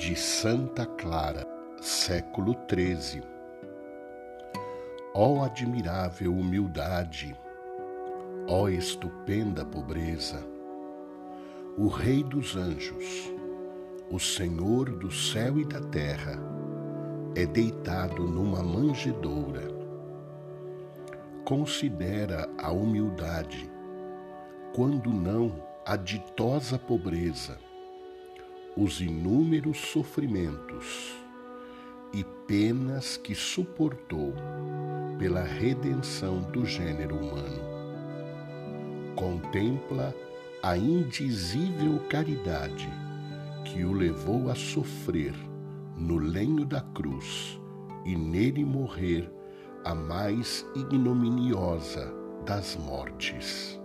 de Santa Clara, século XIII. Ó admirável humildade, ó estupenda pobreza, o Rei dos anjos, o Senhor do céu e da terra, é deitado numa manjedoura. Considera a humildade, quando não a ditosa pobreza, os inúmeros sofrimentos e penas que suportou pela redenção do gênero humano. Contempla a indizível caridade que o levou a sofrer no lenho da cruz e nele morrer a mais ignominiosa das mortes.